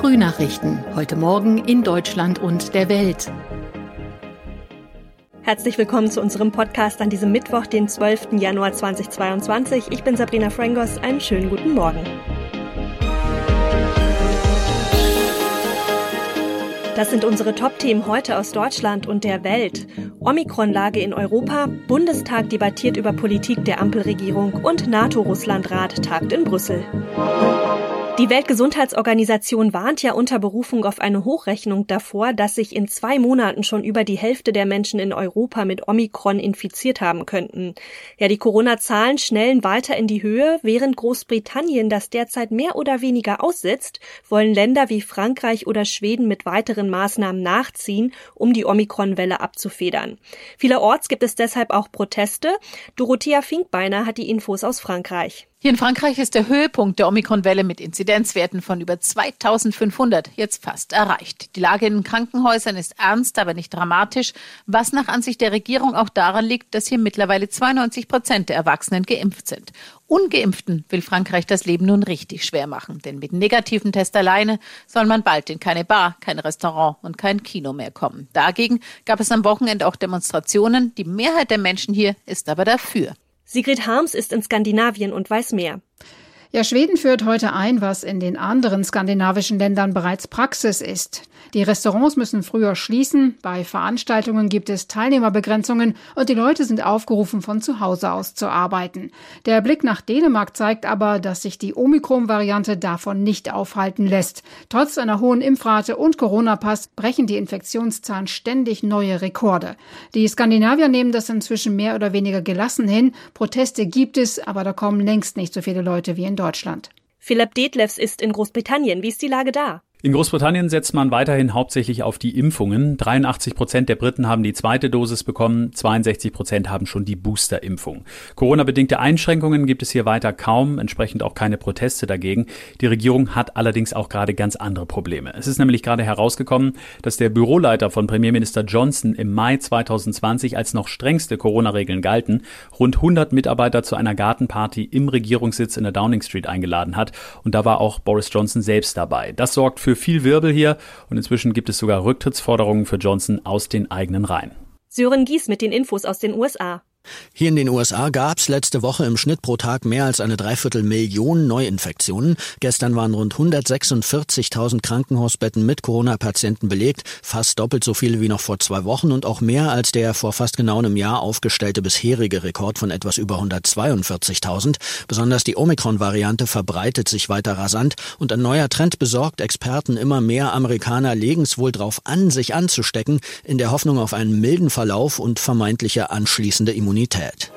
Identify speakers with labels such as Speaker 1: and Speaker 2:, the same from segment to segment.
Speaker 1: Frühnachrichten. Heute Morgen in Deutschland und der Welt.
Speaker 2: Herzlich willkommen zu unserem Podcast an diesem Mittwoch, den 12. Januar 2022. Ich bin Sabrina Frangos. Einen schönen guten Morgen. Das sind unsere Top-Themen heute aus Deutschland und der Welt. Omikron-Lage in Europa, Bundestag debattiert über Politik der Ampelregierung und NATO-Russland-Rat tagt in Brüssel. Die Weltgesundheitsorganisation warnt ja unter Berufung auf eine Hochrechnung davor, dass sich in zwei Monaten schon über die Hälfte der Menschen in Europa mit Omikron infiziert haben könnten. Ja, die Corona-Zahlen schnellen weiter in die Höhe. Während Großbritannien das derzeit mehr oder weniger aussetzt, wollen Länder wie Frankreich oder Schweden mit weiteren Maßnahmen nachziehen, um die Omikron-Welle abzufedern. Vielerorts gibt es deshalb auch Proteste. Dorothea Finkbeiner hat die Infos aus Frankreich.
Speaker 3: Hier in Frankreich ist der Höhepunkt der Omikron-Welle mit Inzidenzwerten von über 2500 jetzt fast erreicht. Die Lage in den Krankenhäusern ist ernst, aber nicht dramatisch, was nach Ansicht der Regierung auch daran liegt, dass hier mittlerweile 92 Prozent der Erwachsenen geimpft sind. Ungeimpften will Frankreich das Leben nun richtig schwer machen, denn mit negativen Test alleine soll man bald in keine Bar, kein Restaurant und kein Kino mehr kommen. Dagegen gab es am Wochenende auch Demonstrationen. Die Mehrheit der Menschen hier ist aber dafür.
Speaker 2: Sigrid Harms ist in Skandinavien und weiß mehr.
Speaker 4: Ja, Schweden führt heute ein, was in den anderen skandinavischen Ländern bereits Praxis ist. Die Restaurants müssen früher schließen, bei Veranstaltungen gibt es Teilnehmerbegrenzungen und die Leute sind aufgerufen, von zu Hause aus zu arbeiten. Der Blick nach Dänemark zeigt aber, dass sich die Omikron-Variante davon nicht aufhalten lässt. Trotz einer hohen Impfrate und Corona-Pass brechen die Infektionszahlen ständig neue Rekorde. Die Skandinavier nehmen das inzwischen mehr oder weniger gelassen hin. Proteste gibt es, aber da kommen längst nicht so viele Leute wie in Deutschland.
Speaker 2: Philipp Detlefs ist in Großbritannien. Wie ist die Lage da?
Speaker 5: In Großbritannien setzt man weiterhin hauptsächlich auf die Impfungen. 83 Prozent der Briten haben die zweite Dosis bekommen, 62 Prozent haben schon die Boosterimpfung. Corona-bedingte Einschränkungen gibt es hier weiter kaum, entsprechend auch keine Proteste dagegen. Die Regierung hat allerdings auch gerade ganz andere Probleme. Es ist nämlich gerade herausgekommen, dass der Büroleiter von Premierminister Johnson im Mai 2020 als noch strengste Corona-Regeln galten, rund 100 Mitarbeiter zu einer Gartenparty im Regierungssitz in der Downing Street eingeladen hat. Und da war auch Boris Johnson selbst dabei. Das sorgt für für viel Wirbel hier und inzwischen gibt es sogar Rücktrittsforderungen für Johnson aus den eigenen Reihen.
Speaker 2: Sören Gies mit den Infos aus den USA.
Speaker 6: Hier in den USA gab es letzte Woche im Schnitt pro Tag mehr als eine Dreiviertelmillion Neuinfektionen. Gestern waren rund 146.000 Krankenhausbetten mit Corona-Patienten belegt, fast doppelt so viele wie noch vor zwei Wochen und auch mehr als der vor fast genau einem Jahr aufgestellte bisherige Rekord von etwas über 142.000. Besonders die Omikron-Variante verbreitet sich weiter rasant und ein neuer Trend besorgt Experten immer mehr Amerikaner legen es wohl drauf an, sich anzustecken, in der Hoffnung auf einen milden Verlauf und vermeintliche anschließende Immunität. Immunität.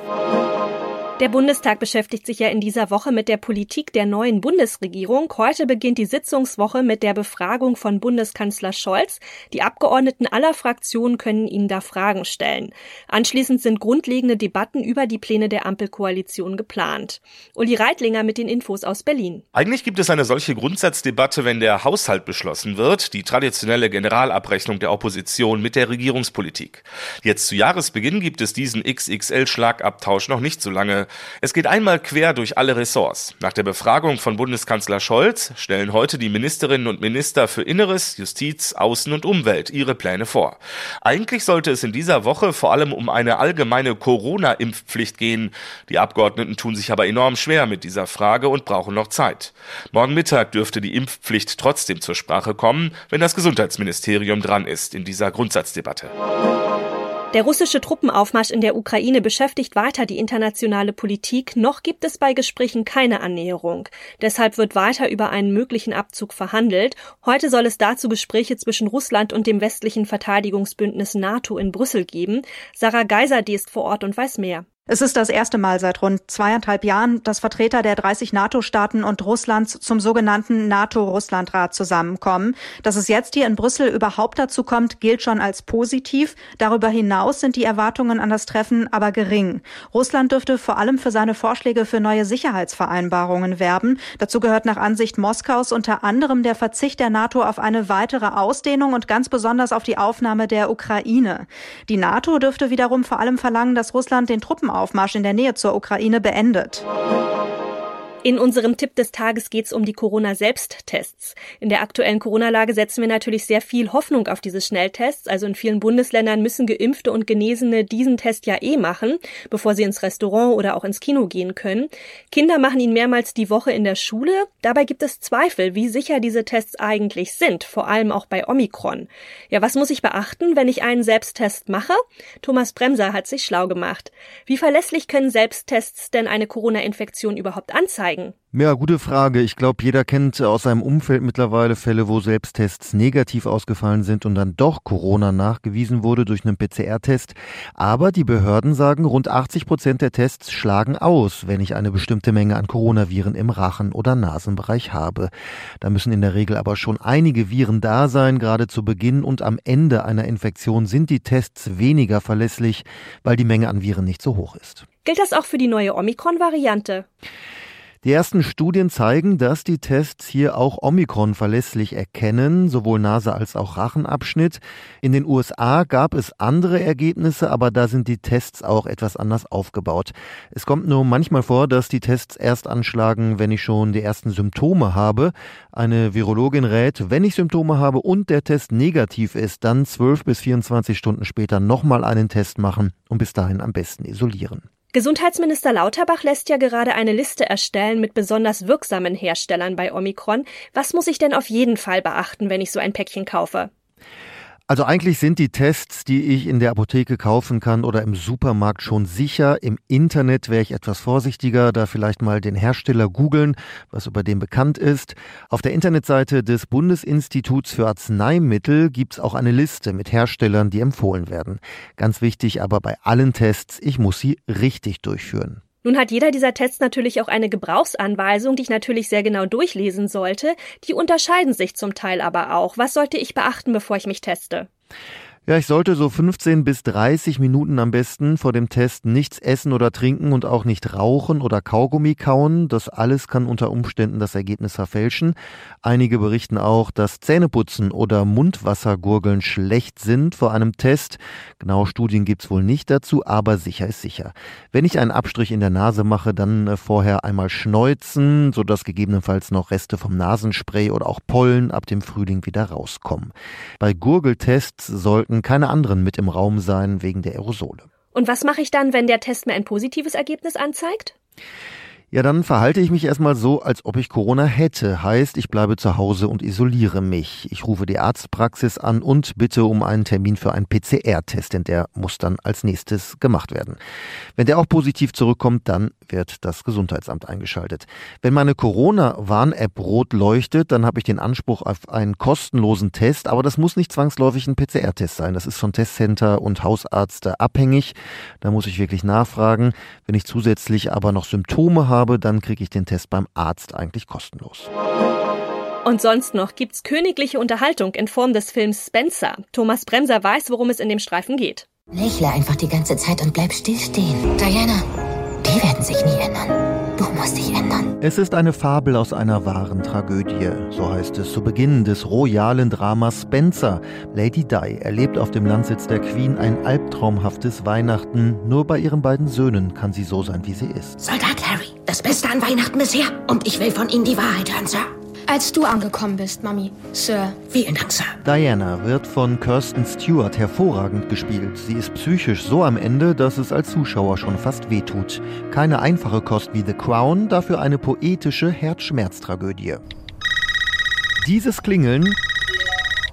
Speaker 2: Der Bundestag beschäftigt sich ja in dieser Woche mit der Politik der neuen Bundesregierung. Heute beginnt die Sitzungswoche mit der Befragung von Bundeskanzler Scholz. Die Abgeordneten aller Fraktionen können ihm da Fragen stellen. Anschließend sind grundlegende Debatten über die Pläne der Ampelkoalition geplant. Uli Reitlinger mit den Infos aus Berlin.
Speaker 7: Eigentlich gibt es eine solche Grundsatzdebatte, wenn der Haushalt beschlossen wird, die traditionelle Generalabrechnung der Opposition mit der Regierungspolitik. Jetzt zu Jahresbeginn gibt es diesen XXL-Schlagabtausch noch nicht so lange es geht einmal quer durch alle Ressorts. Nach der Befragung von Bundeskanzler Scholz stellen heute die Ministerinnen und Minister für Inneres, Justiz, Außen und Umwelt ihre Pläne vor. Eigentlich sollte es in dieser Woche vor allem um eine allgemeine Corona-Impfpflicht gehen. Die Abgeordneten tun sich aber enorm schwer mit dieser Frage und brauchen noch Zeit. Morgen Mittag dürfte die Impfpflicht trotzdem zur Sprache kommen, wenn das Gesundheitsministerium dran ist in dieser Grundsatzdebatte.
Speaker 2: Der russische Truppenaufmarsch in der Ukraine beschäftigt weiter die internationale Politik. Noch gibt es bei Gesprächen keine Annäherung. Deshalb wird weiter über einen möglichen Abzug verhandelt. Heute soll es dazu Gespräche zwischen Russland und dem westlichen Verteidigungsbündnis NATO in Brüssel geben. Sarah Geiser, die ist vor Ort und weiß mehr.
Speaker 8: Es ist das erste Mal seit rund zweieinhalb Jahren, dass Vertreter der 30 NATO-Staaten und Russlands zum sogenannten NATO-Russland-Rat zusammenkommen. Dass es jetzt hier in Brüssel überhaupt dazu kommt, gilt schon als positiv. Darüber hinaus sind die Erwartungen an das Treffen aber gering. Russland dürfte vor allem für seine Vorschläge für neue Sicherheitsvereinbarungen werben. Dazu gehört nach Ansicht Moskaus unter anderem der Verzicht der NATO auf eine weitere Ausdehnung und ganz besonders auf die Aufnahme der Ukraine. Die NATO dürfte wiederum vor allem verlangen, dass Russland den Truppen Truppenaufmarsch in der Nähe zur Ukraine beendet.
Speaker 2: In unserem Tipp des Tages geht es um die Corona-Selbsttests. In der aktuellen Corona-Lage setzen wir natürlich sehr viel Hoffnung auf diese Schnelltests. Also in vielen Bundesländern müssen Geimpfte und Genesene diesen Test ja eh machen, bevor sie ins Restaurant oder auch ins Kino gehen können. Kinder machen ihn mehrmals die Woche in der Schule. Dabei gibt es Zweifel, wie sicher diese Tests eigentlich sind, vor allem auch bei Omikron. Ja, was muss ich beachten, wenn ich einen Selbsttest mache? Thomas Bremser hat sich schlau gemacht. Wie verlässlich können Selbsttests denn eine Corona-Infektion überhaupt anzeigen? Zeigen?
Speaker 9: Ja, gute Frage. Ich glaube, jeder kennt aus seinem Umfeld mittlerweile Fälle, wo Selbsttests negativ ausgefallen sind und dann doch Corona nachgewiesen wurde durch einen PCR-Test. Aber die Behörden sagen, rund 80 Prozent der Tests schlagen aus, wenn ich eine bestimmte Menge an Coronaviren im Rachen- oder Nasenbereich habe. Da müssen in der Regel aber schon einige Viren da sein. Gerade zu Beginn und am Ende einer Infektion sind die Tests weniger verlässlich, weil die Menge an Viren nicht so hoch ist.
Speaker 2: Gilt das auch für die neue Omikron-Variante?
Speaker 9: Die ersten Studien zeigen, dass die Tests hier auch Omikron verlässlich erkennen, sowohl Nase als auch Rachenabschnitt. In den USA gab es andere Ergebnisse, aber da sind die Tests auch etwas anders aufgebaut. Es kommt nur manchmal vor, dass die Tests erst anschlagen, wenn ich schon die ersten Symptome habe. Eine Virologin rät, wenn ich Symptome habe und der Test negativ ist, dann 12 bis 24 Stunden später nochmal einen Test machen und bis dahin am besten isolieren.
Speaker 2: Gesundheitsminister Lauterbach lässt ja gerade eine Liste erstellen mit besonders wirksamen Herstellern bei Omikron. Was muss ich denn auf jeden Fall beachten, wenn ich so ein Päckchen kaufe?
Speaker 9: Also eigentlich sind die Tests, die ich in der Apotheke kaufen kann oder im Supermarkt schon sicher. Im Internet wäre ich etwas vorsichtiger, da vielleicht mal den Hersteller googeln, was über den bekannt ist. Auf der Internetseite des Bundesinstituts für Arzneimittel gibt es auch eine Liste mit Herstellern, die empfohlen werden. Ganz wichtig aber bei allen Tests, ich muss sie richtig durchführen.
Speaker 2: Nun hat jeder dieser Tests natürlich auch eine Gebrauchsanweisung, die ich natürlich sehr genau durchlesen sollte. Die unterscheiden sich zum Teil aber auch. Was sollte ich beachten, bevor ich mich teste?
Speaker 9: Ja, ich sollte so 15 bis 30 Minuten am besten vor dem Test nichts essen oder trinken und auch nicht rauchen oder Kaugummi kauen. Das alles kann unter Umständen das Ergebnis verfälschen. Einige berichten auch, dass Zähneputzen oder Mundwassergurgeln schlecht sind vor einem Test. Genaue Studien gibt's wohl nicht dazu, aber sicher ist sicher. Wenn ich einen Abstrich in der Nase mache, dann äh, vorher einmal schneuzen, sodass gegebenenfalls noch Reste vom Nasenspray oder auch Pollen ab dem Frühling wieder rauskommen. Bei Gurgeltests sollten sollten keine anderen mit im Raum sein wegen der Aerosole.
Speaker 2: Und was mache ich dann, wenn der Test mir ein positives Ergebnis anzeigt?
Speaker 9: Ja, dann verhalte ich mich erstmal so, als ob ich Corona hätte. Heißt, ich bleibe zu Hause und isoliere mich. Ich rufe die Arztpraxis an und bitte um einen Termin für einen PCR-Test, denn der muss dann als nächstes gemacht werden. Wenn der auch positiv zurückkommt, dann wird das Gesundheitsamt eingeschaltet. Wenn meine Corona-Warn-App rot leuchtet, dann habe ich den Anspruch auf einen kostenlosen Test, aber das muss nicht zwangsläufig ein PCR-Test sein. Das ist von Testcenter und Hausarzt abhängig. Da muss ich wirklich nachfragen. Wenn ich zusätzlich aber noch Symptome habe, habe, dann kriege ich den Test beim Arzt eigentlich kostenlos.
Speaker 2: Und sonst noch gibt's königliche Unterhaltung in Form des Films Spencer. Thomas Bremser weiß, worum es in dem Streifen geht.
Speaker 10: Lächle einfach die ganze Zeit und bleib stillstehen. Diana, die werden sich nie ändern. Du musst dich ändern.
Speaker 9: Es ist eine Fabel aus einer wahren Tragödie. So heißt es zu Beginn des royalen Dramas Spencer. Lady Di erlebt auf dem Landsitz der Queen ein albtraumhaftes Weihnachten. Nur bei ihren beiden Söhnen kann sie so sein, wie sie ist.
Speaker 10: Soldat Harry, das Beste an Weihnachten bisher. Und ich will von Ihnen die Wahrheit hören, Sir.
Speaker 11: Als du angekommen bist, Mami. Sir.
Speaker 10: Vielen Dank, Sir.
Speaker 9: Diana wird von Kirsten Stewart hervorragend gespielt. Sie ist psychisch so am Ende, dass es als Zuschauer schon fast wehtut. Keine einfache Kost wie The Crown, dafür eine poetische Herzschmerztragödie. Dieses Klingeln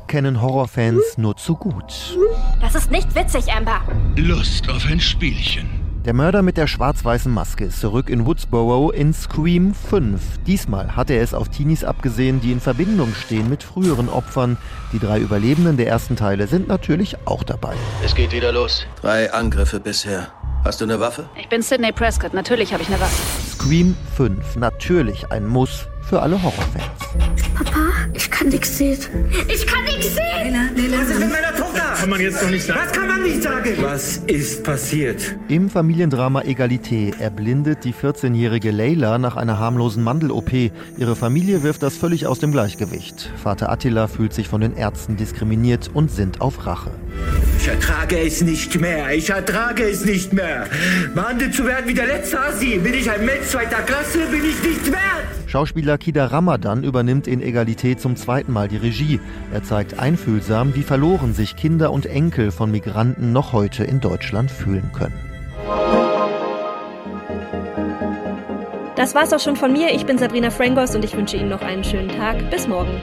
Speaker 9: kennen Horrorfans nur zu gut.
Speaker 11: Das ist nicht witzig, Amber.
Speaker 12: Lust auf ein Spielchen.
Speaker 9: Der Mörder mit der schwarz-weißen Maske ist zurück in Woodsboro in Scream 5. Diesmal hat er es auf Teenies abgesehen, die in Verbindung stehen mit früheren Opfern. Die drei Überlebenden der ersten Teile sind natürlich auch dabei.
Speaker 12: Es geht wieder los. Drei Angriffe bisher. Hast du eine Waffe?
Speaker 11: Ich bin Sidney Prescott. Natürlich habe ich eine Waffe.
Speaker 9: Scream 5. Natürlich ein Muss für alle Horrorfans.
Speaker 11: Papa, ich kann nichts sehen. Ich kann nichts sehen!
Speaker 12: Lena, Lena, was ist mit meiner Tochter?
Speaker 13: Kann man jetzt doch nicht sagen.
Speaker 14: Das kann man nicht sagen. Was ist passiert?
Speaker 9: Im Familiendrama Egalité erblindet die 14-jährige Leila nach einer harmlosen Mandel-OP. Ihre Familie wirft das völlig aus dem Gleichgewicht. Vater Attila fühlt sich von den Ärzten diskriminiert und sind auf Rache.
Speaker 14: Ich ertrage es nicht mehr. Ich ertrage es nicht mehr. Behandelt zu werden wie der letzte Asi. Bin ich ein Mensch zweiter Klasse? Bin ich nicht wert.
Speaker 9: Schauspieler Kida Ramadan übernimmt in Egalität zum zweiten Mal die Regie. Er zeigt einfühlsam, wie verloren sich Kinder und Enkel von Migranten noch heute in Deutschland fühlen können.
Speaker 2: Das war's auch schon von mir. Ich bin Sabrina Frangos und ich wünsche Ihnen noch einen schönen Tag. Bis morgen.